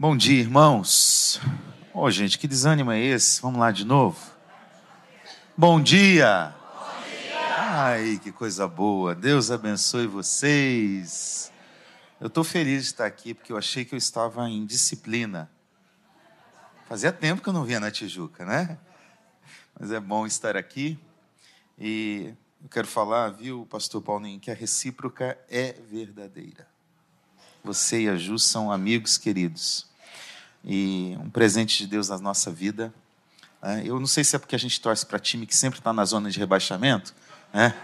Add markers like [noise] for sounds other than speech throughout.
Bom dia, irmãos. Oh, gente, que desânimo é esse? Vamos lá de novo. Bom dia. Bom dia. Ai, que coisa boa. Deus abençoe vocês. Eu estou feliz de estar aqui porque eu achei que eu estava em disciplina. Fazia tempo que eu não via na Tijuca, né? Mas é bom estar aqui. E eu quero falar, viu, pastor Paulinho, que a recíproca é verdadeira. Você e a Ju são amigos queridos e um presente de Deus na nossa vida. Né? Eu não sei se é porque a gente torce para time que sempre está na zona de rebaixamento. Né?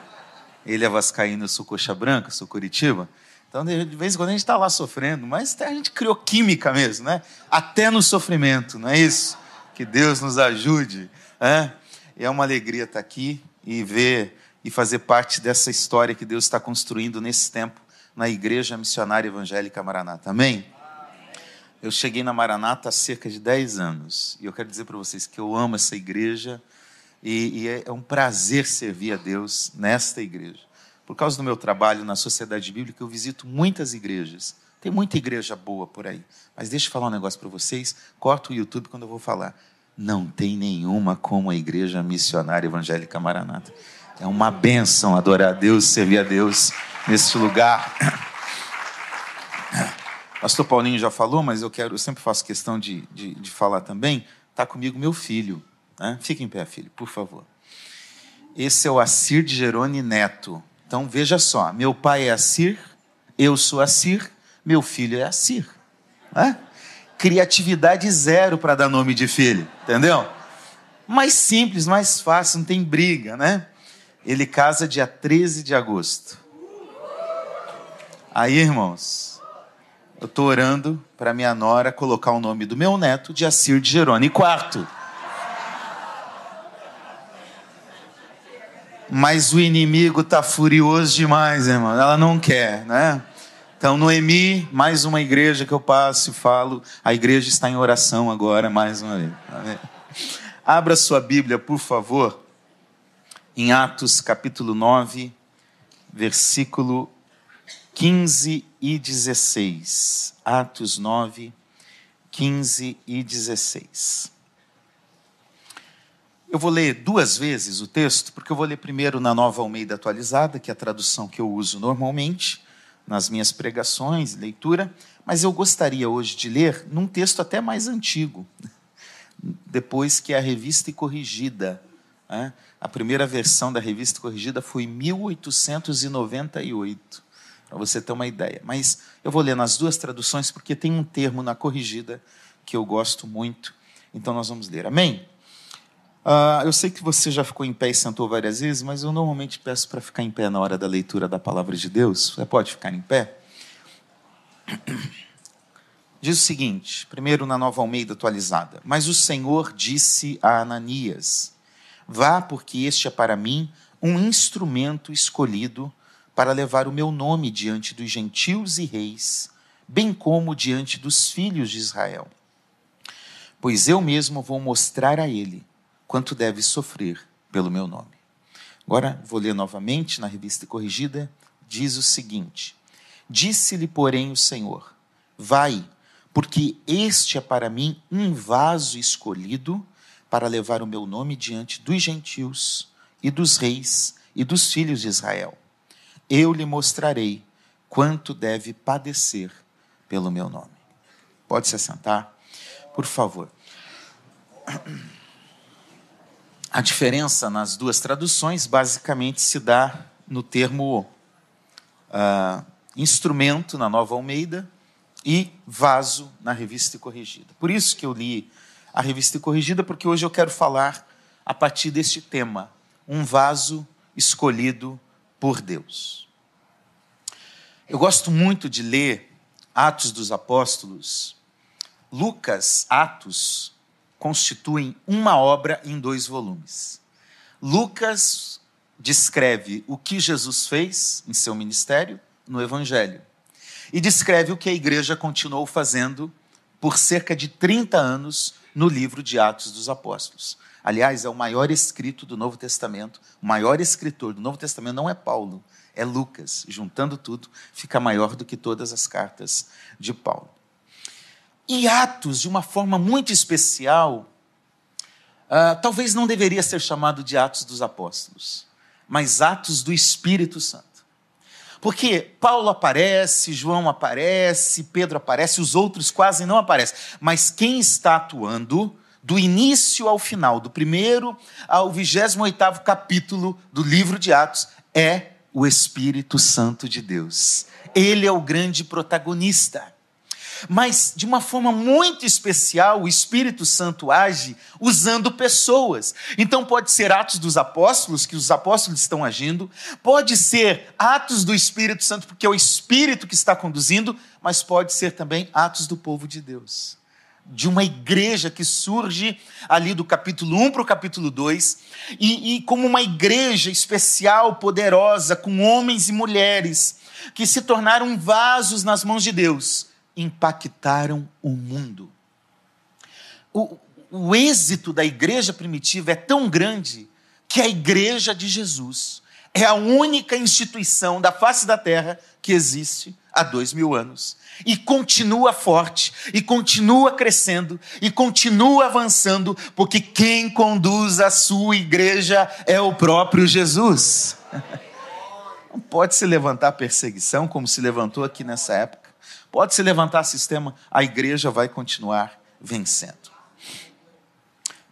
Ele é vascaíno, eu sou coxa branca, sou Curitiba. Então, de vez em quando a gente está lá sofrendo, mas a gente criou química mesmo, né? Até no sofrimento, não é isso? Que Deus nos ajude. Né? É uma alegria estar aqui e ver e fazer parte dessa história que Deus está construindo nesse tempo na Igreja Missionária Evangélica Maranata. Amém? Eu cheguei na Maranata há cerca de 10 anos e eu quero dizer para vocês que eu amo essa igreja e, e é um prazer servir a Deus nesta igreja. Por causa do meu trabalho na sociedade bíblica, eu visito muitas igrejas. Tem muita igreja boa por aí. Mas deixa eu falar um negócio para vocês. Corta o YouTube quando eu vou falar. Não tem nenhuma como a Igreja Missionária Evangélica Maranata. É uma bênção adorar a Deus, servir a Deus neste lugar. Pastor Paulinho já falou, mas eu quero, eu sempre faço questão de, de, de falar também. Está comigo meu filho. Né? Fique em pé, filho, por favor. Esse é o Assir de Gerone Neto. Então veja só: meu pai é Assir, eu sou Assir, meu filho é Assir. Né? Criatividade zero para dar nome de filho, entendeu? Mais simples, mais fácil, não tem briga, né? Ele casa dia 13 de agosto. Aí, irmãos, eu estou orando para minha nora colocar o nome do meu neto de Assir de Jerônimo. Quarto. Mas o inimigo está furioso demais, irmão. Ela não quer, né? Então, Noemi, mais uma igreja que eu passo e falo. A igreja está em oração agora, mais uma vez. Abra sua Bíblia, por favor, em Atos capítulo 9, versículo 15 e 16. Atos 9, 15 e 16. Eu vou ler duas vezes o texto, porque eu vou ler primeiro na Nova Almeida Atualizada, que é a tradução que eu uso normalmente nas minhas pregações, leitura, mas eu gostaria hoje de ler num texto até mais antigo, depois que a revista corrigida. Né? A primeira versão da revista corrigida foi 1898 para você ter uma ideia. Mas eu vou ler nas duas traduções, porque tem um termo na corrigida que eu gosto muito. Então nós vamos ler. Amém? Uh, eu sei que você já ficou em pé e sentou várias vezes, mas eu normalmente peço para ficar em pé na hora da leitura da palavra de Deus. Você pode ficar em pé? [clears throat] Diz o seguinte, primeiro na nova Almeida atualizada: Mas o Senhor disse a Ananias: Vá, porque este é para mim um instrumento escolhido para levar o meu nome diante dos gentios e reis, bem como diante dos filhos de Israel. Pois eu mesmo vou mostrar a ele quanto deve sofrer pelo meu nome. Agora vou ler novamente na revista corrigida, diz o seguinte: Disse-lhe, porém, o Senhor: Vai, porque este é para mim um vaso escolhido para levar o meu nome diante dos gentios e dos reis e dos filhos de Israel eu lhe mostrarei quanto deve padecer pelo meu nome. Pode se assentar, por favor. A diferença nas duas traduções basicamente se dá no termo uh, instrumento na Nova Almeida e vaso na Revista Corrigida. Por isso que eu li a Revista Corrigida, porque hoje eu quero falar a partir deste tema, um vaso escolhido por Deus. Eu gosto muito de ler Atos dos Apóstolos. Lucas, Atos, constituem uma obra em dois volumes. Lucas descreve o que Jesus fez em seu ministério no Evangelho e descreve o que a igreja continuou fazendo por cerca de 30 anos no livro de Atos dos Apóstolos. Aliás, é o maior escrito do Novo Testamento. O maior escritor do Novo Testamento não é Paulo, é Lucas. Juntando tudo, fica maior do que todas as cartas de Paulo. E Atos, de uma forma muito especial, uh, talvez não deveria ser chamado de Atos dos Apóstolos, mas Atos do Espírito Santo. Porque Paulo aparece, João aparece, Pedro aparece, os outros quase não aparecem. Mas quem está atuando do início ao final, do primeiro ao 28 capítulo do livro de Atos, é o Espírito Santo de Deus. Ele é o grande protagonista. Mas, de uma forma muito especial, o Espírito Santo age usando pessoas. Então, pode ser Atos dos Apóstolos, que os apóstolos estão agindo, pode ser Atos do Espírito Santo, porque é o Espírito que está conduzindo, mas pode ser também Atos do povo de Deus de uma igreja que surge ali do capítulo 1 para o capítulo 2, e, e, como uma igreja especial, poderosa, com homens e mulheres que se tornaram vasos nas mãos de Deus impactaram o mundo. O, o êxito da igreja primitiva é tão grande que a igreja de Jesus é a única instituição da face da terra que existe há dois mil anos. E continua forte, e continua crescendo, e continua avançando, porque quem conduz a sua igreja é o próprio Jesus. [laughs] Não pode se levantar perseguição como se levantou aqui nessa época. Pode se levantar sistema, a igreja vai continuar vencendo.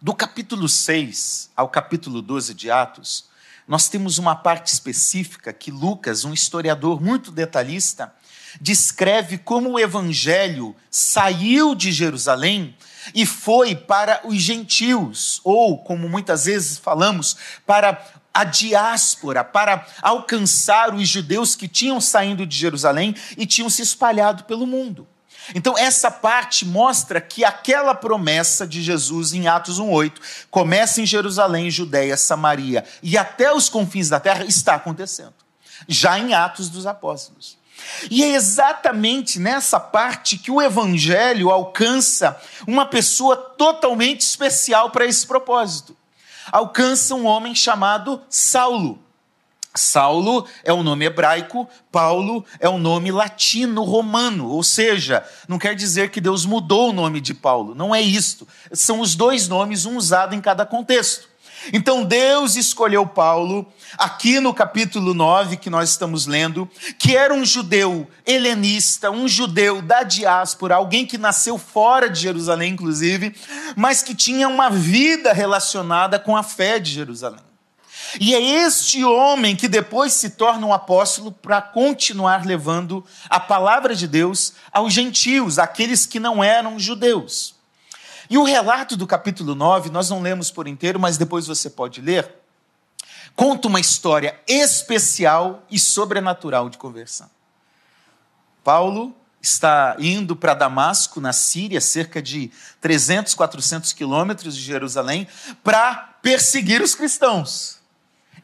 Do capítulo 6 ao capítulo 12 de Atos, nós temos uma parte específica que Lucas, um historiador muito detalhista, descreve como o evangelho saiu de Jerusalém e foi para os gentios, ou, como muitas vezes falamos, para a diáspora para alcançar os judeus que tinham saído de Jerusalém e tinham se espalhado pelo mundo. Então, essa parte mostra que aquela promessa de Jesus em Atos 1,8 começa em Jerusalém, Judéia, Samaria e até os confins da terra, está acontecendo, já em Atos dos Apóstolos. E é exatamente nessa parte que o Evangelho alcança uma pessoa totalmente especial para esse propósito alcança um homem chamado Saulo. Saulo é um nome hebraico, Paulo é um nome latino-romano, ou seja, não quer dizer que Deus mudou o nome de Paulo, não é isto. São os dois nomes, um usado em cada contexto. Então Deus escolheu Paulo, aqui no capítulo 9 que nós estamos lendo, que era um judeu helenista, um judeu da diáspora, alguém que nasceu fora de Jerusalém, inclusive, mas que tinha uma vida relacionada com a fé de Jerusalém. E é este homem que depois se torna um apóstolo para continuar levando a palavra de Deus aos gentios, aqueles que não eram judeus. E o relato do capítulo 9, nós não lemos por inteiro, mas depois você pode ler, conta uma história especial e sobrenatural de conversão. Paulo está indo para Damasco, na Síria, cerca de 300, 400 quilômetros de Jerusalém, para perseguir os cristãos.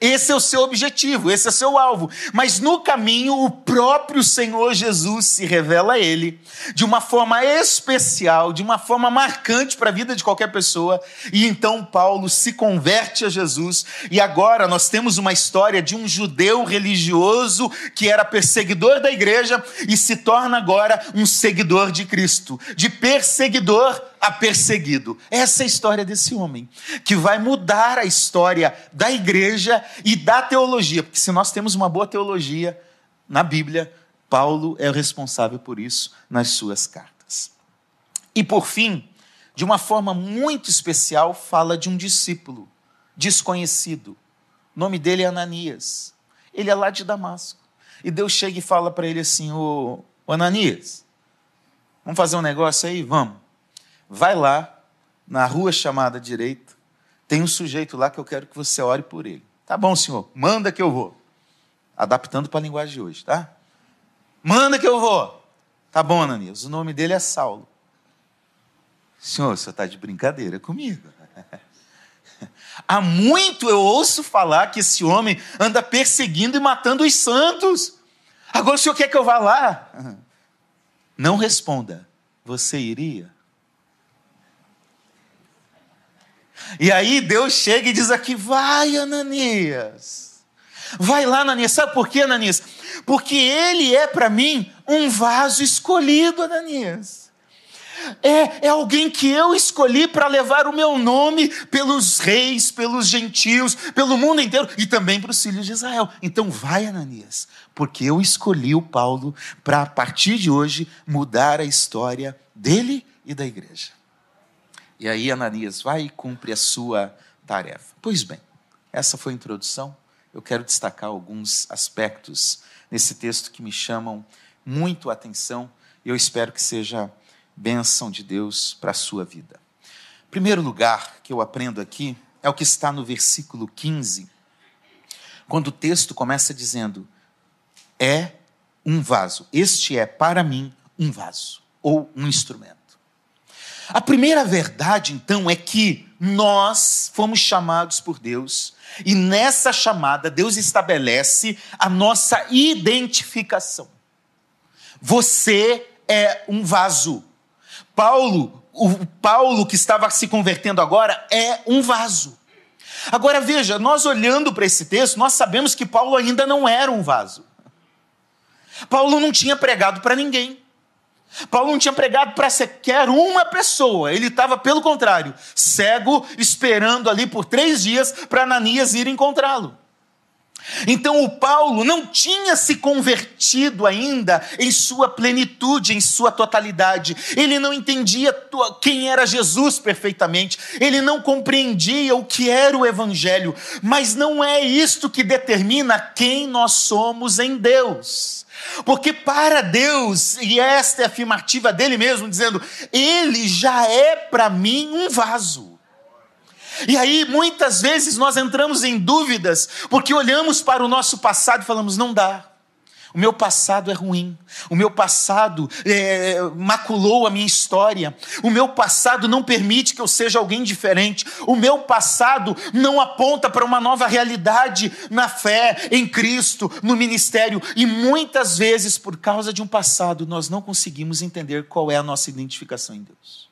Esse é o seu objetivo, esse é o seu alvo. Mas no caminho, o próprio Senhor Jesus se revela a ele de uma forma especial, de uma forma marcante para a vida de qualquer pessoa. E então Paulo se converte a Jesus. E agora nós temos uma história de um judeu religioso que era perseguidor da igreja e se torna agora um seguidor de Cristo, de perseguidor a perseguido. Essa é a história desse homem, que vai mudar a história da igreja e da teologia, porque se nós temos uma boa teologia na Bíblia, Paulo é o responsável por isso nas suas cartas. E por fim, de uma forma muito especial, fala de um discípulo desconhecido. O nome dele é Ananias. Ele é lá de Damasco. E Deus chega e fala para ele assim: Ô Ananias, vamos fazer um negócio aí? Vamos vai lá, na rua chamada direita, tem um sujeito lá que eu quero que você ore por ele. Tá bom, senhor, manda que eu vou. Adaptando para a linguagem de hoje, tá? Manda que eu vou. Tá bom, Ananias, o nome dele é Saulo. Senhor, você está de brincadeira comigo. [laughs] Há muito eu ouço falar que esse homem anda perseguindo e matando os santos. Agora o senhor quer que eu vá lá? [laughs] Não responda. Você iria? E aí Deus chega e diz aqui: vai, Ananias. Vai lá, Ananias. Sabe por quê, Ananias? Porque ele é para mim um vaso escolhido, Ananias. é, é alguém que eu escolhi para levar o meu nome pelos reis, pelos gentios, pelo mundo inteiro e também para os filhos de Israel. Então vai, Ananias, porque eu escolhi o Paulo para, a partir de hoje, mudar a história dele e da igreja. E aí Ananias vai e cumpre a sua tarefa. Pois bem, essa foi a introdução. Eu quero destacar alguns aspectos nesse texto que me chamam muito a atenção e eu espero que seja bênção de Deus para a sua vida. Primeiro lugar que eu aprendo aqui é o que está no versículo 15, quando o texto começa dizendo: É um vaso, este é para mim um vaso ou um instrumento. A primeira verdade, então, é que nós fomos chamados por Deus e nessa chamada Deus estabelece a nossa identificação. Você é um vaso. Paulo, o Paulo que estava se convertendo agora é um vaso. Agora veja, nós olhando para esse texto, nós sabemos que Paulo ainda não era um vaso. Paulo não tinha pregado para ninguém. Paulo não tinha pregado para sequer uma pessoa, ele estava, pelo contrário, cego, esperando ali por três dias para Ananias ir encontrá-lo. Então o Paulo não tinha se convertido ainda em sua plenitude, em sua totalidade. Ele não entendia quem era Jesus perfeitamente. Ele não compreendia o que era o evangelho. Mas não é isto que determina quem nós somos em Deus. Porque para Deus, e esta é a afirmativa dele mesmo, dizendo: Ele já é para mim um vaso. E aí, muitas vezes, nós entramos em dúvidas, porque olhamos para o nosso passado e falamos: não dá. O meu passado é ruim. O meu passado é, maculou a minha história. O meu passado não permite que eu seja alguém diferente. O meu passado não aponta para uma nova realidade na fé, em Cristo, no ministério. E muitas vezes, por causa de um passado, nós não conseguimos entender qual é a nossa identificação em Deus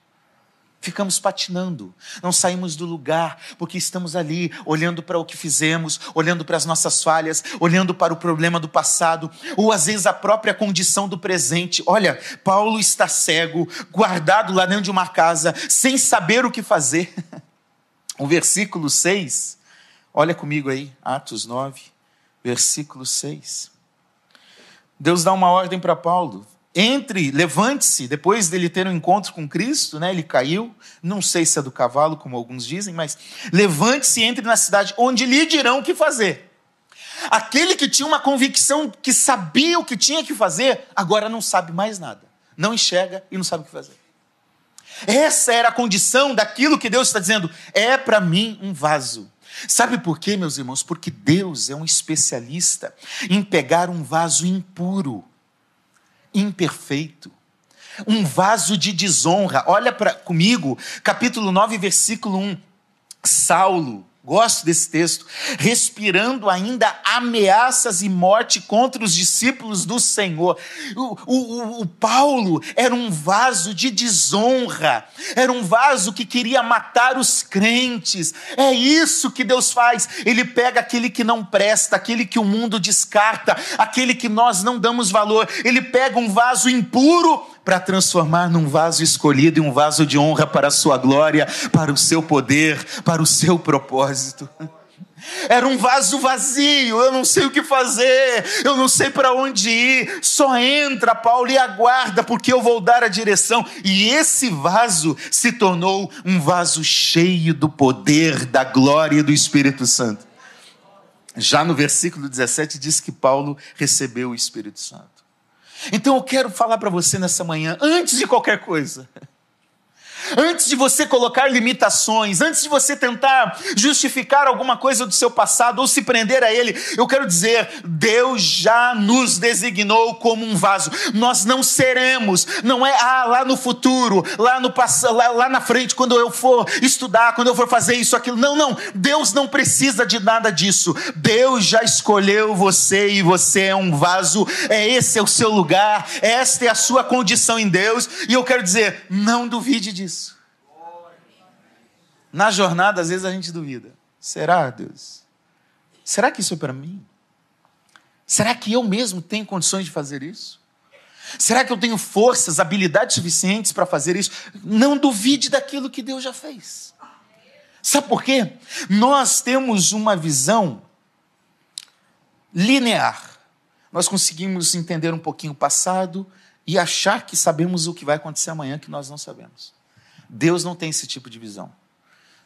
ficamos patinando, não saímos do lugar, porque estamos ali olhando para o que fizemos, olhando para as nossas falhas, olhando para o problema do passado, ou às vezes a própria condição do presente. Olha, Paulo está cego, guardado lá dentro de uma casa, sem saber o que fazer. [laughs] O versículo 6, olha comigo aí, Atos 9, versículo 6. Deus dá uma ordem para Paulo: entre, levante-se, depois dele ter um encontro com Cristo, né, ele caiu, não sei se é do cavalo, como alguns dizem, mas levante-se e entre na cidade, onde lhe dirão o que fazer. Aquele que tinha uma convicção, que sabia o que tinha que fazer, agora não sabe mais nada. Não enxerga e não sabe o que fazer. Essa era a condição daquilo que Deus está dizendo, é para mim um vaso. Sabe por quê, meus irmãos? Porque Deus é um especialista em pegar um vaso impuro imperfeito, um vaso de desonra. Olha para comigo, capítulo 9, versículo 1. Saulo, gosto desse texto, respirando ainda ameaças e morte contra os discípulos do Senhor. O, o, o, Paulo era um vaso de desonra, era um vaso que queria matar os crentes. É isso que Deus faz. Ele pega aquele que não presta, aquele que o mundo descarta, aquele que nós não damos valor. Ele pega um vaso impuro para transformar num vaso escolhido e um vaso de honra para a sua glória, para o seu poder, para o seu propósito. [laughs] Era um vaso vazio, eu não sei o que fazer, eu não sei para onde ir. Só entra, Paulo, e aguarda, porque eu vou dar a direção. E esse vaso se tornou um vaso cheio do poder, da glória do Espírito Santo. Já no versículo 17 diz que Paulo recebeu o Espírito Santo. Então eu quero falar para você nessa manhã, antes de qualquer coisa, Antes de você colocar limitações, antes de você tentar justificar alguma coisa do seu passado ou se prender a ele, eu quero dizer: Deus já nos designou como um vaso. Nós não seremos, não é ah, lá no futuro, lá no lá, lá na frente, quando eu for estudar, quando eu for fazer isso, aquilo. Não, não. Deus não precisa de nada disso. Deus já escolheu você e você é um vaso. É esse é o seu lugar, esta é a sua condição em Deus. E eu quero dizer: não duvide disso. Na jornada, às vezes a gente duvida: será, Deus? Será que isso é para mim? Será que eu mesmo tenho condições de fazer isso? Será que eu tenho forças, habilidades suficientes para fazer isso? Não duvide daquilo que Deus já fez. Sabe por quê? Nós temos uma visão linear. Nós conseguimos entender um pouquinho o passado e achar que sabemos o que vai acontecer amanhã que nós não sabemos. Deus não tem esse tipo de visão.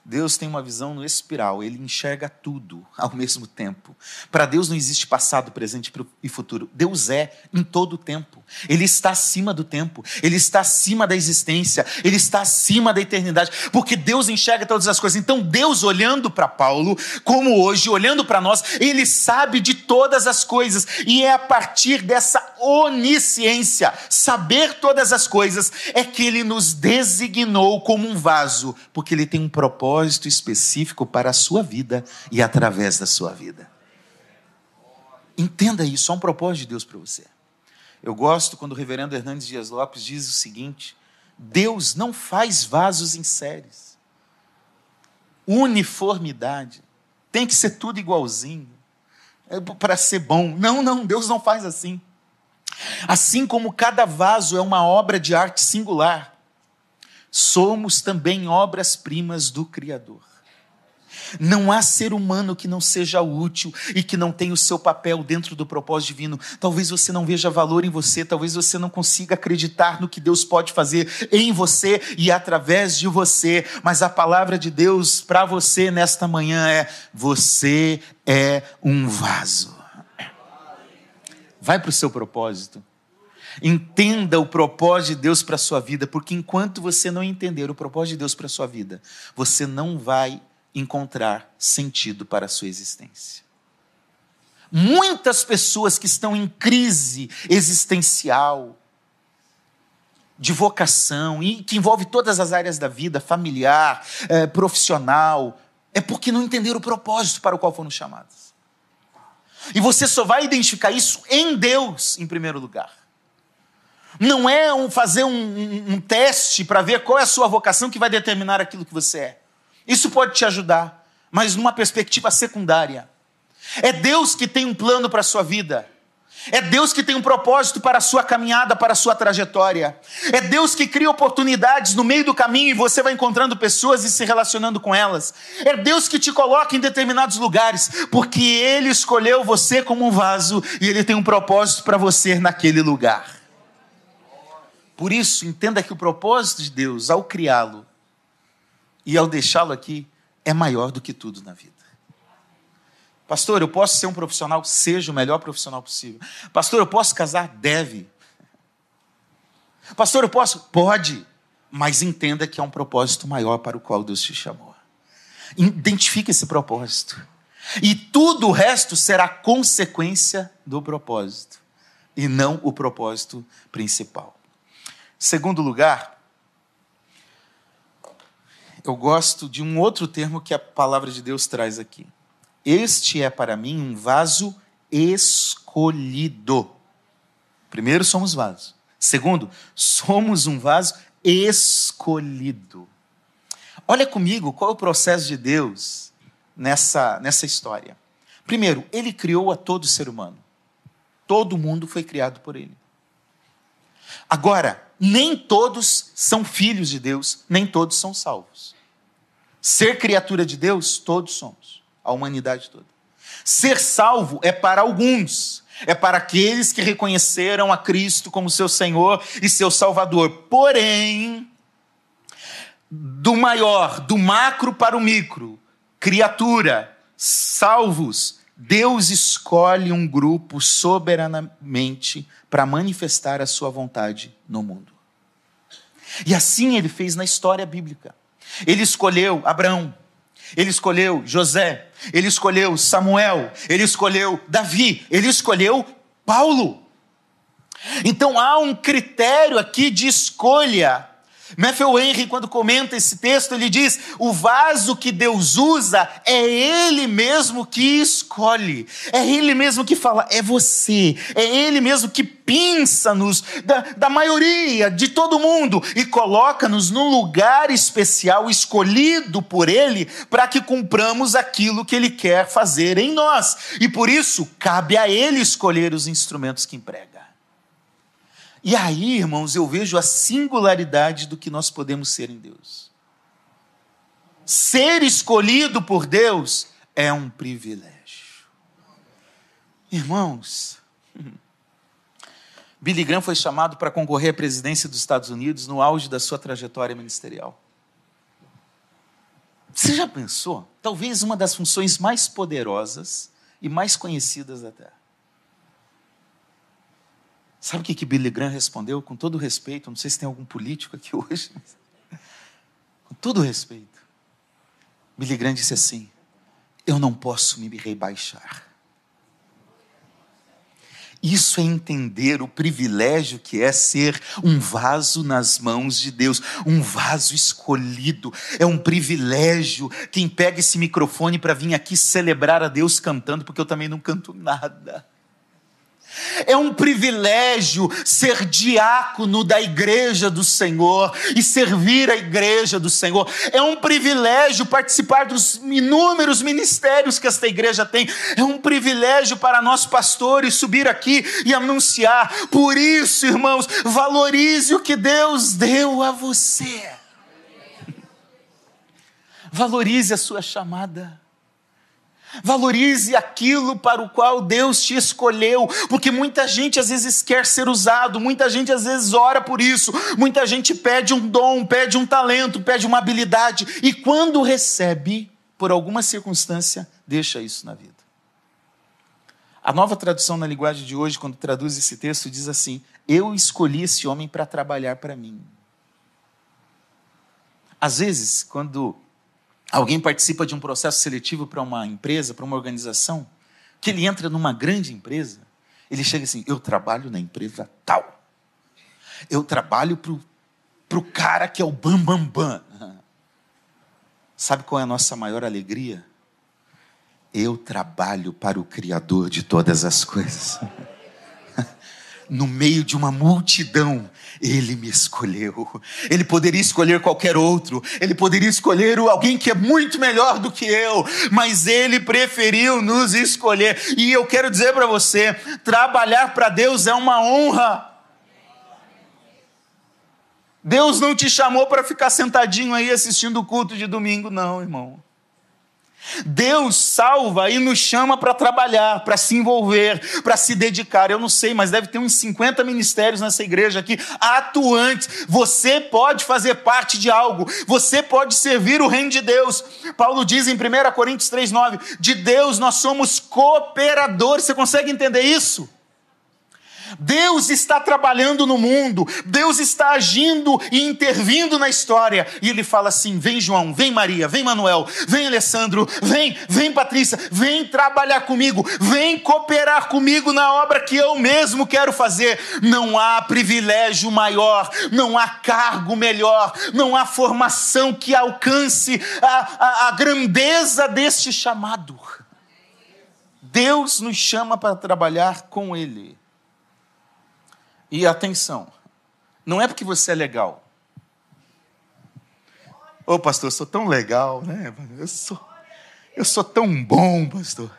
Deus tem uma visão no espiral, ele enxerga tudo ao [laughs] mesmo tempo. Para Deus não existe passado, presente e futuro. Deus é em todo o tempo. Ele está acima do tempo, ele está acima da existência, ele está acima da eternidade, porque Deus enxerga todas as coisas. Então, Deus olhando para Paulo, como hoje, olhando para nós, ele sabe de todas as coisas, e é a partir dessa onisciência, saber todas as coisas, é que ele nos designou como um vaso, porque ele tem um propósito propósito específico para a sua vida e através da sua vida. Entenda isso, há um propósito de Deus para você. Eu gosto quando o reverendo Hernandes Dias Lopes diz o seguinte: Deus não faz vasos em séries. Uniformidade. Tem que ser tudo igualzinho. É para ser bom. Não, não, Deus não faz assim. Assim como cada vaso é uma obra de arte singular, somos também obras-primas do Criador. Não há ser humano que não seja útil e que não tenha o seu papel dentro do propósito divino. Talvez você não veja valor em você, talvez você não consiga acreditar no que Deus pode fazer em você e através de você, mas a palavra de Deus para você nesta manhã é: você é um vaso. Vai para o seu propósito. Entenda o propósito de Deus para a sua vida, porque enquanto você não entender o propósito de Deus para a sua vida, você não vai encontrar sentido para a sua existência. Muitas pessoas que estão em crise existencial, de vocação, e que envolve todas as áreas da vida, familiar, é, profissional, é porque não entenderam o propósito para o qual foram chamados. E você só vai identificar isso em Deus, em primeiro lugar. Não é um, fazer um, um, um teste para ver qual é a sua vocação que vai determinar aquilo que você é. Isso pode te ajudar, mas numa perspectiva secundária. É Deus que tem um plano para a sua vida. É Deus que tem um propósito para a sua caminhada, para a sua trajetória. É Deus que cria oportunidades no meio do caminho e você vai encontrando pessoas e se relacionando com elas. É Deus que te coloca em determinados lugares, porque Ele escolheu você como um vaso e Ele tem um propósito para você naquele lugar. Por isso, entenda que o propósito de Deus ao criá-lo e ao deixá-lo aqui é maior do que tudo na vida. Pastor, eu posso ser um profissional? Seja o melhor profissional possível. Pastor, eu posso casar? Deve. Pastor, eu posso? Pode. Mas entenda que há um propósito maior para o qual Deus te chamou. Identifique esse propósito. E tudo o resto será consequência do propósito, e não o propósito principal. Segundo lugar, eu gosto de um outro termo que a palavra de Deus traz aqui. Este é para mim um vaso escolhido. Primeiro, somos vasos. Segundo, somos um vaso escolhido. Olha comigo qual é o processo de Deus nessa, nessa história. Primeiro, ele criou a todo ser humano. Todo mundo foi criado por ele. Agora, nem todos são filhos de Deus, nem todos são salvos. Ser criatura de Deus, todos somos, a humanidade toda. Ser salvo é para alguns, é para aqueles que reconheceram a Cristo como seu Senhor e seu Salvador. Porém, do maior, do macro para o micro, criatura, salvos, Deus escolhe um grupo soberanamente para manifestar a sua vontade no mundo. E assim ele fez na história bíblica. Ele escolheu Abraão, ele escolheu José, ele escolheu Samuel, ele escolheu Davi, ele escolheu Paulo. Então há um critério aqui de escolha Matthew Henry, quando comenta esse texto, ele diz: o vaso que Deus usa é Ele mesmo que escolhe, é Ele mesmo que fala, é você, é Ele mesmo que pinça-nos da, da maioria, de todo mundo, e coloca-nos num lugar especial escolhido por Ele para que cumpramos aquilo que Ele quer fazer em nós, e por isso cabe a Ele escolher os instrumentos que emprega. E aí, irmãos, eu vejo a singularidade do que nós podemos ser em Deus. Ser escolhido por Deus é um privilégio. Irmãos, [laughs] Billy Graham foi chamado para concorrer à presidência dos Estados Unidos no auge da sua trajetória ministerial. Você já pensou? Talvez uma das funções mais poderosas e mais conhecidas da Terra. Sabe o que, que Billy Graham respondeu? Com todo respeito, não sei se tem algum político aqui [laughs] hoje, mas... com todo respeito. Billy Graham disse assim: Eu não posso me rebaixar. Isso é entender o privilégio que é ser um vaso nas mãos de Deus, um vaso escolhido. É um privilégio quem pega esse microfone para vir aqui celebrar a Deus cantando, porque eu também não canto nada. É um privilégio ser diácono da igreja do Senhor e servir a igreja do Senhor. É um privilégio participar dos inúmeros ministérios que esta igreja tem. É um privilégio para nós pastores subir aqui e anunciar. Por isso, irmãos, valorize o que Deus deu a você. Valorize a sua chamada. Valorize aquilo para o qual Deus te escolheu, porque muita gente às vezes quer ser usado, muita gente às vezes ora por isso, muita gente pede um dom, pede um talento, pede uma habilidade, e quando recebe, por alguma circunstância, deixa isso na vida. A nova tradução na linguagem de hoje, quando traduz esse texto, diz assim: Eu escolhi esse homem para trabalhar para mim. Às vezes, quando alguém participa de um processo seletivo para uma empresa, para uma organização, que ele entra numa grande empresa, ele chega assim: eu trabalho na empresa tal. Eu trabalho para o cara que é o bam, bam, bam. [laughs] Sabe qual é a nossa maior alegria? Eu trabalho para o Criador de todas as coisas. No meio de uma multidão, ele me escolheu. Ele poderia escolher qualquer outro, ele poderia escolher alguém que é muito melhor do que eu, mas ele preferiu nos escolher. E eu quero dizer para você: trabalhar para Deus é uma honra. Deus não te chamou para ficar sentadinho aí assistindo o culto de domingo, não, irmão. Deus salva e nos chama para trabalhar, para se envolver, para se dedicar. Eu não sei, mas deve ter uns 50 ministérios nessa igreja aqui atuantes. Você pode fazer parte de algo, você pode servir o reino de Deus. Paulo diz em 1 Coríntios 3,9: de Deus nós somos cooperadores. Você consegue entender isso? Deus está trabalhando no mundo, Deus está agindo e intervindo na história. E ele fala assim: vem João, vem Maria, vem Manuel, vem Alessandro, vem, vem Patrícia, vem trabalhar comigo, vem cooperar comigo na obra que eu mesmo quero fazer. Não há privilégio maior, não há cargo melhor, não há formação que alcance a, a, a grandeza deste chamado. Deus nos chama para trabalhar com Ele. E atenção, não é porque você é legal. Ô pastor, eu sou tão legal, né? Eu sou, eu sou tão bom, pastor.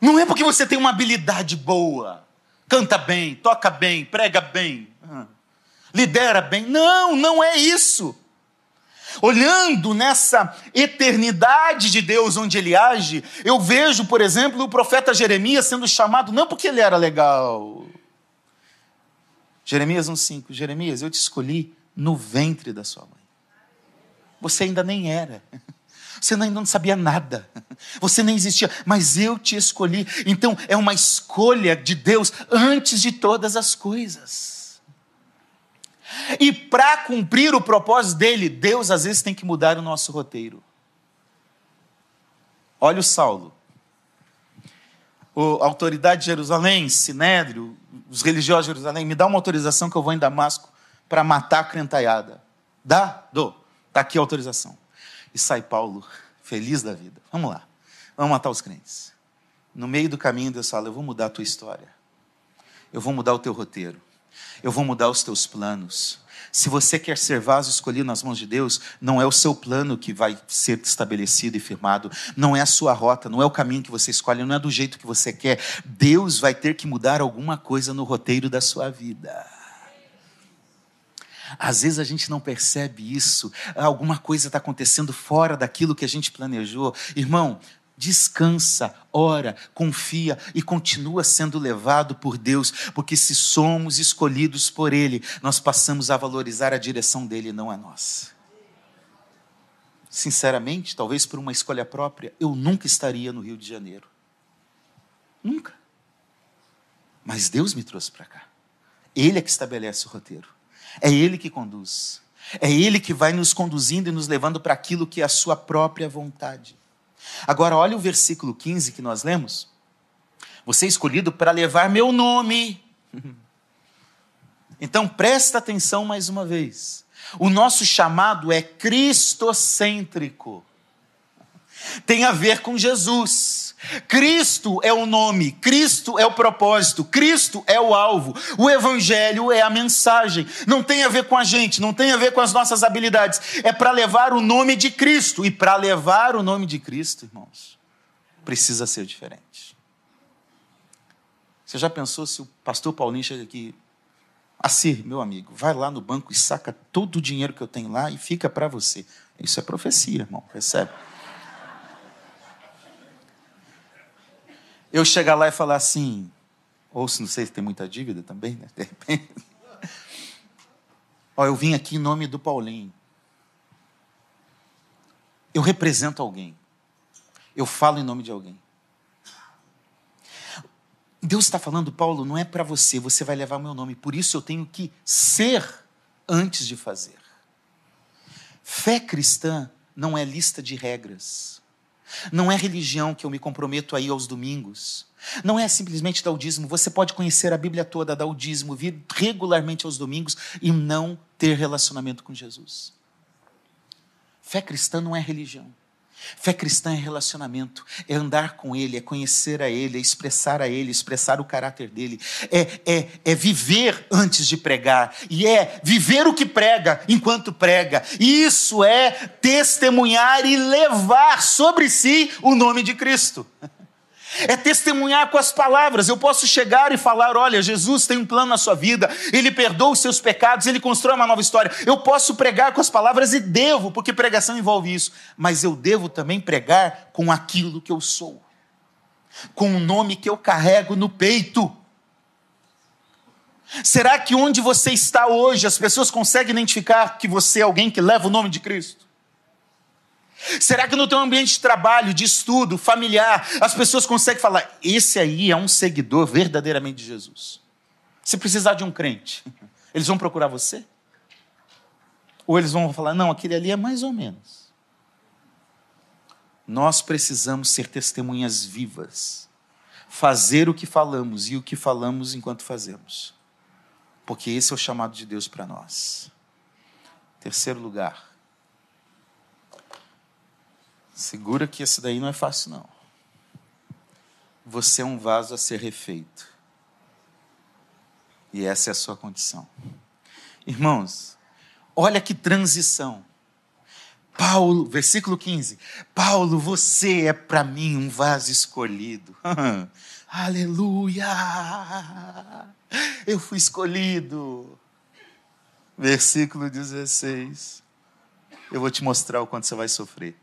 Não é porque você tem uma habilidade boa, canta bem, toca bem, prega bem, lidera bem. Não, não é isso. Olhando nessa eternidade de Deus onde ele age, eu vejo, por exemplo, o profeta Jeremias sendo chamado não porque ele era legal, Jeremias 1,5: Jeremias, eu te escolhi no ventre da sua mãe. Você ainda nem era. [laughs] Você ainda não sabia nada. [laughs] Você nem existia, mas eu te escolhi. Então é uma escolha de Deus antes de todas as coisas. E para cumprir o propósito dele, Deus às vezes tem que mudar o nosso roteiro. Olha o Saulo. A autoridade de Jerusalém, Sinédrio, os religiosos de Jerusalém, me dá uma autorização que eu vou em Damasco para matar a crentaiada. Dá? Dou. Está aqui a autorização. E sai Paulo, feliz da vida. Vamos lá. Vamos matar os crentes. No meio do caminho, Deus fala: Eu vou mudar a tua história. Eu vou mudar o teu roteiro. Eu vou mudar os teus planos. Se você quer ser vaso escolhido nas mãos de Deus, não é o seu plano que vai ser estabelecido e firmado, não é a sua rota, não é o caminho que você escolhe, não é do jeito que você quer. Deus vai ter que mudar alguma coisa no roteiro da sua vida. Às vezes a gente não percebe isso, alguma coisa está acontecendo fora daquilo que a gente planejou. Irmão, descansa, ora, confia e continua sendo levado por Deus, porque se somos escolhidos por Ele, nós passamos a valorizar a direção dele, não a nós. Sinceramente, talvez por uma escolha própria, eu nunca estaria no Rio de Janeiro. Nunca. Mas Deus me trouxe para cá. Ele é que estabelece o roteiro. É Ele que conduz. É Ele que vai nos conduzindo e nos levando para aquilo que é a Sua própria vontade. Agora, olha o versículo 15 que nós lemos. Você é escolhido para levar meu nome. [laughs] Então, presta atenção mais uma vez. O nosso chamado é cristocêntrico. Tem a ver com Jesus. Cristo é o nome, Cristo é o propósito, Cristo é o alvo. O Evangelho é a mensagem. Não tem a ver com a gente, não tem a ver com as nossas habilidades. É para levar o nome de Cristo. E para levar o nome de Cristo, irmãos, precisa ser diferente. Você já pensou se o pastor Paulinho chega aqui? Assim, meu amigo, vai lá no banco e saca todo o dinheiro que eu tenho lá e fica para você. Isso é profecia, irmão, percebe? Eu chegar lá e falar assim, ou se não sei se tem muita dívida também, né? De repente. Ó, eu vim aqui em nome do Paulinho. Eu represento alguém. Eu falo em nome de alguém. Deus está falando, Paulo, não é para você, você vai levar meu nome, por isso eu tenho que ser antes de fazer. Fé cristã não é lista de regras. Não é religião que eu me comprometo aí aos domingos. Não é simplesmente dar o dízimo. Você pode conhecer a Bíblia toda, dar o dízimo, vir regularmente aos domingos e não ter relacionamento com Jesus. Fé cristã não é religião. Fé cristã é relacionamento, é andar com Ele, é conhecer a Ele, é expressar a Ele, expressar o caráter dele, é, é, é viver antes de pregar, e é viver o que prega enquanto prega. Isso é testemunhar e levar sobre si o nome de Cristo [laughs] é testemunhar com as palavras. Eu posso chegar e falar: olha, Jesus tem um plano na sua vida, ele perdoa os seus pecados, ele constrói uma nova história. Eu posso pregar com as palavras e devo, porque pregação envolve isso, mas eu devo também pregar com aquilo que eu sou, com o nome que eu carrego no peito. Será que onde você está hoje as pessoas conseguem identificar que você é alguém que leva o nome de Cristo? Será que no teu ambiente de trabalho, de estudo, familiar, as pessoas conseguem falar: esse aí é um seguidor verdadeiramente de Jesus? Se precisar de um crente, [laughs] eles vão procurar você? Ou eles vão falar: não, aquele ali é mais ou menos. Nós precisamos ser testemunhas vivas, fazer o que falamos e o que falamos enquanto fazemos, porque esse é o chamado de Deus para nós. Terceiro lugar, Segura que esse daí não é fácil, não. Você é um vaso a ser refeito. E essa é a sua condição. Irmãos, olha que transição. Paulo, versículo 15. Paulo, você é para mim um vaso escolhido. [laughs] Aleluia! Eu fui escolhido. Versículo 16. Eu vou te mostrar o quanto você vai sofrer.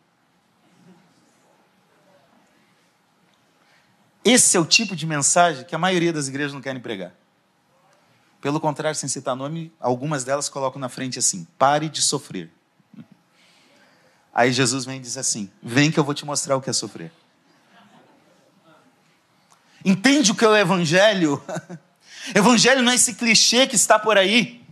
Esse é o tipo de mensagem que a maioria das igrejas não querem pregar. Pelo contrário, sem citar nome, algumas delas colocam na frente assim: pare de sofrer. [laughs] Aí Jesus vem e diz assim: vem que eu vou te mostrar o que é sofrer. Entende o que é o Evangelho? [laughs] Evangelho não é esse clichê que está por aí.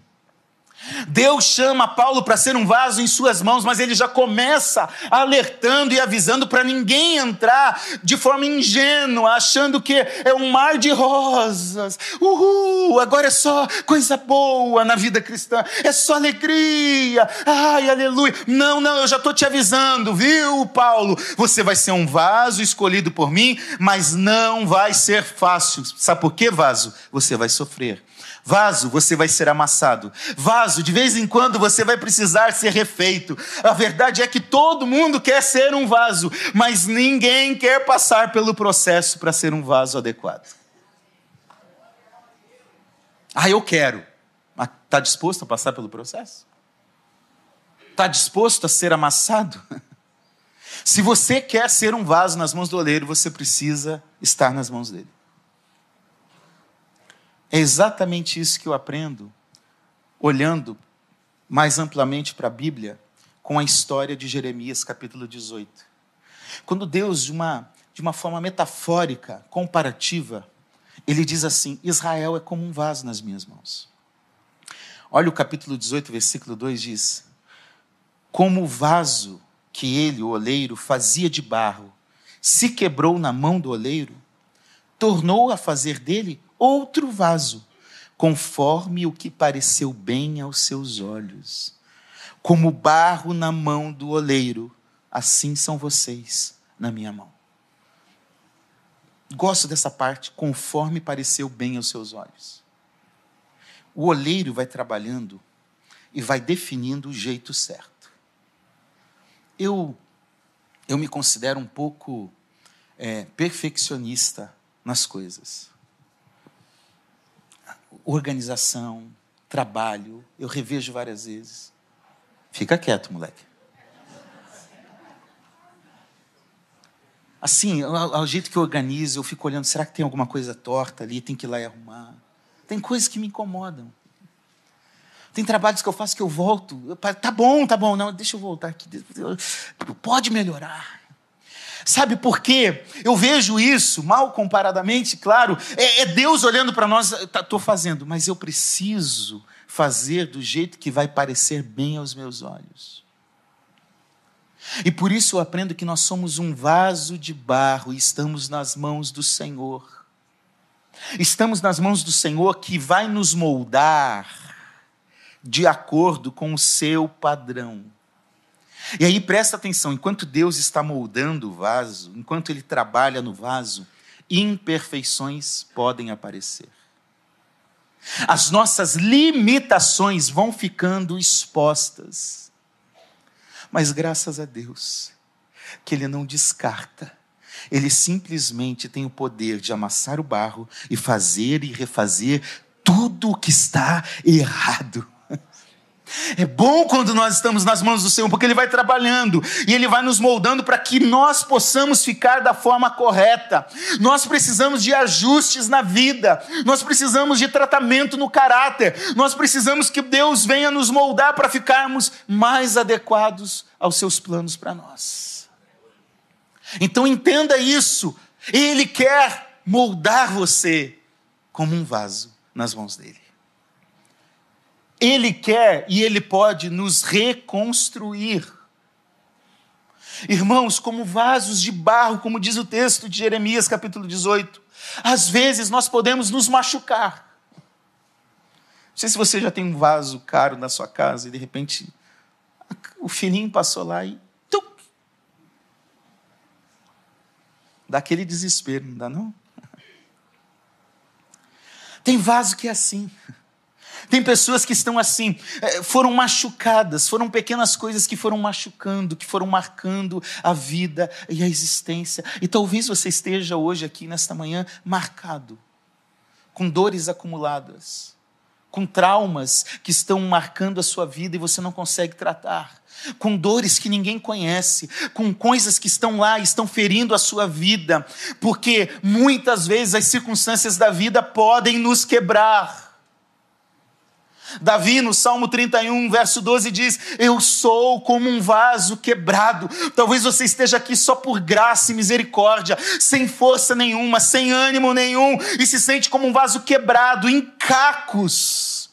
Deus chama Paulo para ser um vaso em suas mãos, mas ele já começa alertando e avisando para ninguém entrar de forma ingênua, achando que é um mar de rosas. Uhul, agora é só coisa boa na vida cristã, é só alegria. Ai, aleluia. Não, não, eu já estou te avisando, viu, Paulo? Você vai ser um vaso escolhido por mim, mas não vai ser fácil. Sabe por que vaso? Você vai sofrer Vaso, você vai ser amassado. Vaso, de vez em quando você vai precisar ser refeito. A verdade é que todo mundo quer ser um vaso, mas ninguém quer passar pelo processo para ser um vaso adequado. Ah, eu quero. Mas está disposto a passar pelo processo? Está disposto a ser amassado? [laughs] Se você quer ser um vaso nas mãos do oleiro, você precisa estar nas mãos dele. É exatamente isso que eu aprendo olhando mais amplamente para a Bíblia com a história de Jeremias, capítulo 18. Quando Deus, de uma, de uma forma metafórica, comparativa, ele diz assim: Israel é como um vaso nas minhas mãos. Olha o capítulo 18, versículo 2 diz: Como o vaso que ele, o oleiro, fazia de barro, se quebrou na mão do oleiro, tornou a fazer dele outro vaso, conforme o que pareceu bem aos seus olhos. Como barro na mão do oleiro, assim são vocês na minha mão. Gosto dessa parte, conforme pareceu bem aos seus olhos. O oleiro vai trabalhando e vai definindo o jeito certo. Eu, eu me considero um pouco é, perfeccionista nas coisas organização, trabalho, eu revejo várias vezes. Fica quieto, moleque. Assim, ao, jeito que eu organizo, eu fico olhando, será que tem alguma coisa torta ali? Tem que ir lá e arrumar. Tem coisas que me incomodam. Tem trabalhos que eu faço que eu volto. Eu, tá bom, tá bom, não, deixa eu voltar aqui. Pode melhorar. Sabe por quê? Eu vejo isso, mal comparadamente, claro, é, é Deus olhando para nós, estou tá, fazendo, mas eu preciso fazer do jeito que vai parecer bem aos meus olhos. E por isso eu aprendo que nós somos um vaso de barro e estamos nas mãos do Senhor. Estamos nas mãos do Senhor que vai nos moldar de acordo com o seu padrão. E aí presta atenção, enquanto Deus está moldando o vaso, enquanto Ele trabalha no vaso, imperfeições podem aparecer. As nossas limitações vão ficando expostas. Mas graças a Deus, que Ele não descarta, Ele simplesmente tem o poder de amassar o barro e fazer e refazer tudo o que está errado. É bom quando nós estamos nas mãos do Senhor, porque Ele vai trabalhando e Ele vai nos moldando para que nós possamos ficar da forma correta. Nós precisamos de ajustes na vida, nós precisamos de tratamento no caráter, nós precisamos que Deus venha nos moldar para ficarmos mais adequados aos seus planos para nós. Então entenda isso, Ele quer moldar você como um vaso nas mãos dele. Ele quer e Ele pode nos reconstruir. Irmãos, como vasos de barro, como diz o texto de Jeremias, capítulo 18, às vezes nós podemos nos machucar. Não sei se você já tem um vaso caro na sua casa e de repente o filhinho passou lá e. Tum, dá aquele desespero, não dá não? Tem vaso que é assim. Tem pessoas que estão assim, é, foram machucadas, foram pequenas coisas que foram machucando, que foram marcando a vida e a existência. E talvez você esteja hoje aqui nesta manhã marcado, com dores acumuladas, com traumas que estão marcando a sua vida e você não consegue tratar com dores que ninguém conhece, com coisas que estão lá, estão ferindo a sua vida, porque muitas vezes as circunstâncias da vida podem nos quebrar. Davi, no Salmo 31, verso 12, diz: Eu sou como um vaso quebrado. Talvez você esteja aqui só por graça e misericórdia, sem força nenhuma, sem ânimo nenhum, e se sente como um vaso quebrado, em cacos.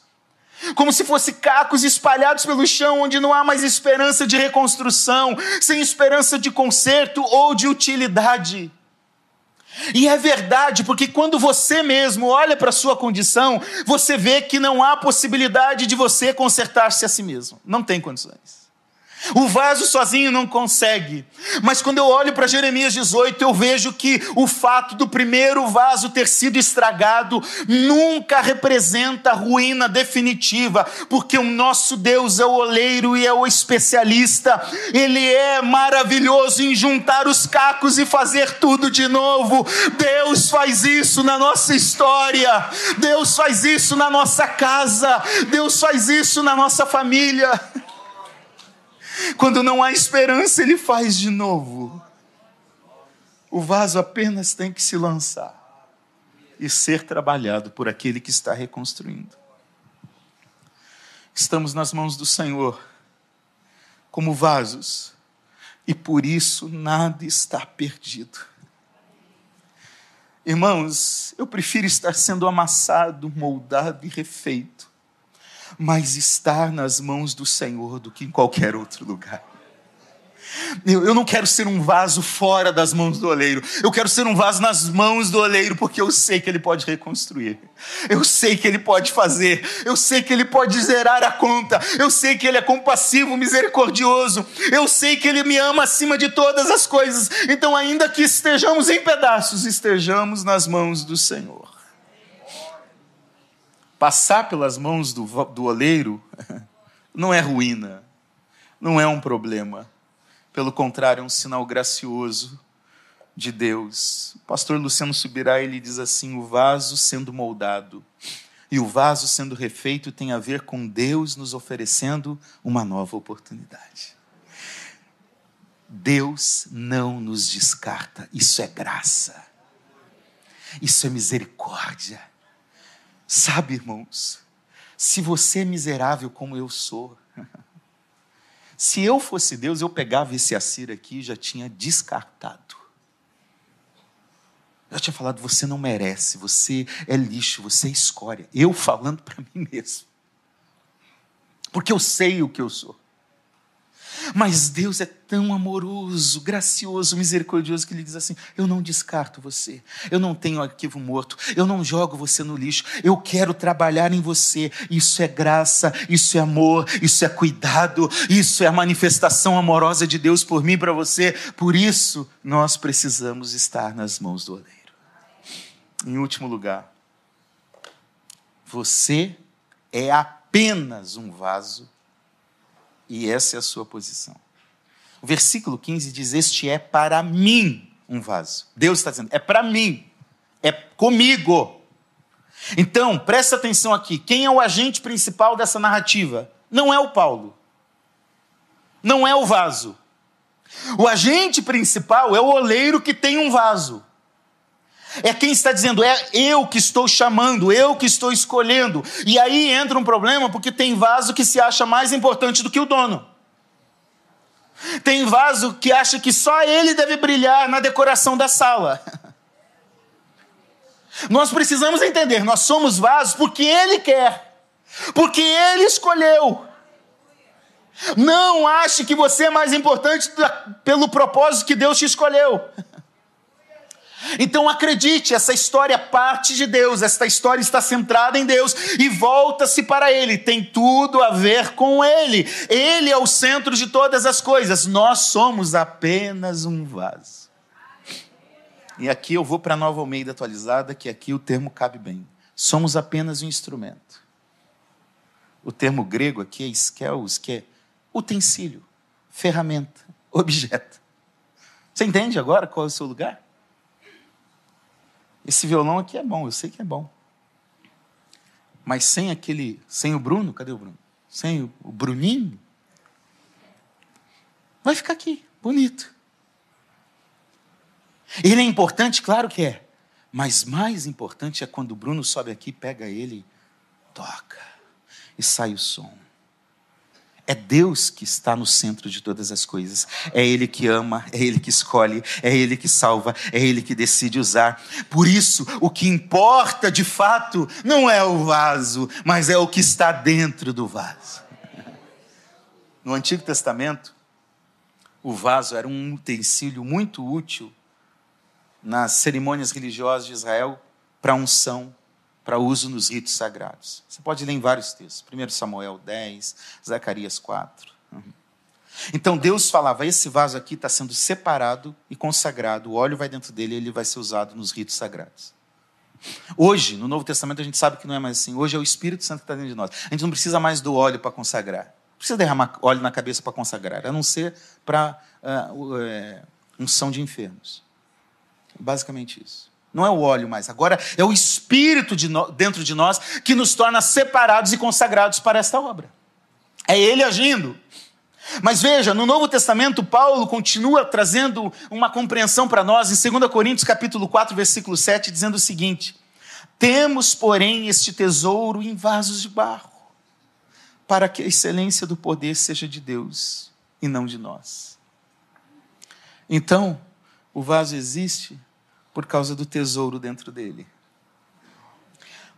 Como se fosse cacos espalhados pelo chão, onde não há mais esperança de reconstrução, sem esperança de conserto ou de utilidade. E é verdade, porque quando você mesmo olha para a sua condição, você vê que não há possibilidade de você consertar-se a si mesmo. Não tem condições. O vaso sozinho não consegue. Mas quando eu olho para Jeremias 18, eu vejo que o fato do primeiro vaso ter sido estragado nunca representa ruína definitiva, porque o nosso Deus é o oleiro e é o especialista. Ele é maravilhoso em juntar os cacos e fazer tudo de novo. Deus faz isso na nossa história. Deus faz isso na nossa casa. Deus faz isso na nossa família. [laughs] Quando não há esperança, ele faz de novo. O vaso apenas tem que se lançar e ser trabalhado por aquele que está reconstruindo. Estamos nas mãos do Senhor, como vasos, e por isso nada está perdido. Irmãos, eu prefiro estar sendo amassado, moldado e refeito mas estar nas mãos do Senhor do que em qualquer outro lugar. Eu não quero ser um vaso fora das mãos do oleiro. Eu quero ser um vaso nas mãos do oleiro, porque eu sei que ele pode reconstruir. Eu sei que ele pode fazer. Eu sei que ele pode zerar a conta. Eu sei que ele é compassivo, misericordioso. Eu sei que ele me ama acima de todas as coisas. Então, ainda que estejamos em pedaços, estejamos nas mãos do Senhor. Passar pelas mãos do, do oleiro [laughs] não é ruína, não é um problema. Pelo contrário, é um sinal gracioso de Deus. O pastor Luciano Subirá ele diz assim: o vaso sendo moldado e o vaso sendo refeito tem a ver com Deus nos oferecendo uma nova oportunidade. Deus não nos descarta, isso é graça, isso é misericórdia. Sabe, irmãos, se você é miserável como eu sou, [laughs] se eu fosse Deus, eu pegava esse Assir aqui e já tinha descartado. Eu tinha falado, você não merece, você é lixo, você é escória. Eu falando para mim mesmo. Porque eu sei o que eu sou. Mas Deus é tão amoroso, gracioso, misericordioso que ele diz assim: Eu não descarto você, eu não tenho arquivo morto, eu não jogo você no lixo, eu quero trabalhar em você. Isso é graça, isso é amor, isso é cuidado, isso é a manifestação amorosa de Deus por mim e para você. Por isso, nós precisamos estar nas mãos do oleiro. Em último lugar, você é apenas um vaso e essa é a sua posição. O versículo 15 diz: Este é para mim um vaso. Deus está dizendo: é para mim, é comigo. Então, presta atenção aqui: quem é o agente principal dessa narrativa? Não é o Paulo, não é o vaso. O agente principal é o oleiro que tem um vaso. É quem está dizendo, é eu que estou chamando, eu que estou escolhendo. E aí entra um problema, porque tem vaso que se acha mais importante do que o dono. Tem vaso que acha que só ele deve brilhar na decoração da sala. [laughs] Nós precisamos entender, nós somos vasos porque ele quer, porque ele escolheu. Não ache que você é mais importante pelo propósito que Deus te escolheu. [laughs] Então acredite, essa história parte de Deus, esta história está centrada em Deus e volta-se para Ele, tem tudo a ver com Ele. Ele é o centro de todas as coisas, nós somos apenas um vaso. E aqui eu vou para a nova Almeida atualizada, que aqui o termo cabe bem. Somos apenas um instrumento. O termo grego aqui é skelos, que é utensílio, ferramenta, objeto. Você entende agora qual é o seu lugar? Esse violão aqui é bom, eu sei que é bom. Mas sem aquele, sem o Bruno, cadê o Bruno? Sem o Bruninho, vai ficar aqui, bonito. Ele é importante, claro que é. Mas mais importante é quando o Bruno sobe aqui, pega ele, toca e sai o som. É Deus que está no centro de todas as coisas. É Ele que ama, é Ele que escolhe, é Ele que salva, é Ele que decide usar. Por isso, o que importa de fato não é o vaso, mas é o que está dentro do vaso. No Antigo Testamento, o vaso era um utensílio muito útil nas cerimônias religiosas de Israel para unção para uso nos ritos sagrados. Você pode ler em vários textos. 1 Samuel 10, Zacarias 4. Então Deus falava: esse vaso aqui está sendo separado e consagrado, o óleo vai dentro dele e ele vai ser usado nos ritos sagrados. Hoje, no Novo Testamento, a gente sabe que não é mais assim. Hoje é o Espírito Santo que está dentro de nós. A gente não precisa mais do óleo para consagrar. Não precisa derramar óleo na cabeça para consagrar, a não ser para uh, uh, unção de enfermos. Basicamente isso. Não é o óleo mais, agora é o Espírito de no, dentro de nós que nos torna separados e consagrados para esta obra. É Ele agindo. Mas veja, no Novo Testamento, Paulo continua trazendo uma compreensão para nós, em 2 Coríntios capítulo 4, versículo 7, dizendo o seguinte: Temos, porém, este tesouro em vasos de barro, para que a excelência do poder seja de Deus e não de nós. Então, o vaso existe por causa do tesouro dentro dele.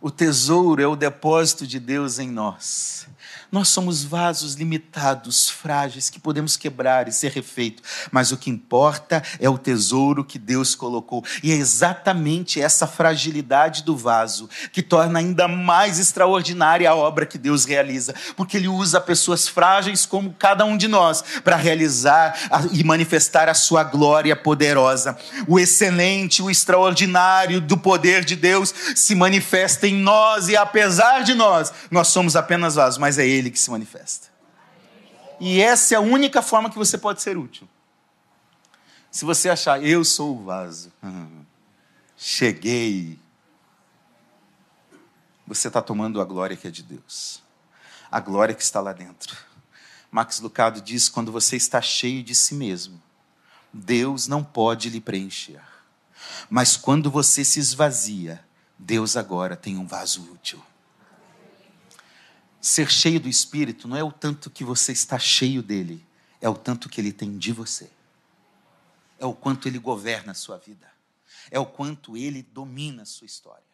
O tesouro é o depósito de Deus em nós. Nós somos vasos limitados, frágeis, que podemos quebrar e ser refeito, mas o que importa é o tesouro que Deus colocou. E é exatamente essa fragilidade do vaso que torna ainda mais extraordinária a obra que Deus realiza, porque Ele usa pessoas frágeis como cada um de nós para realizar e manifestar a sua glória poderosa. O excelente, o extraordinário do poder de Deus se manifesta em nós e apesar de nós, nós somos apenas vasos, mas é Ele ele que se manifesta. E essa é a única forma que você pode ser útil. Se você achar, eu sou o vaso, [laughs] cheguei, você está tomando a glória que é de Deus, a glória que está lá dentro. Max Lucado diz: quando você está cheio de si mesmo, Deus não pode lhe preencher. Mas quando você se esvazia, Deus agora tem um vaso útil. Ser cheio do Espírito não é o tanto que você está cheio dele, é o tanto que ele tem de você. É o quanto ele governa a sua vida. É o quanto ele domina a sua história.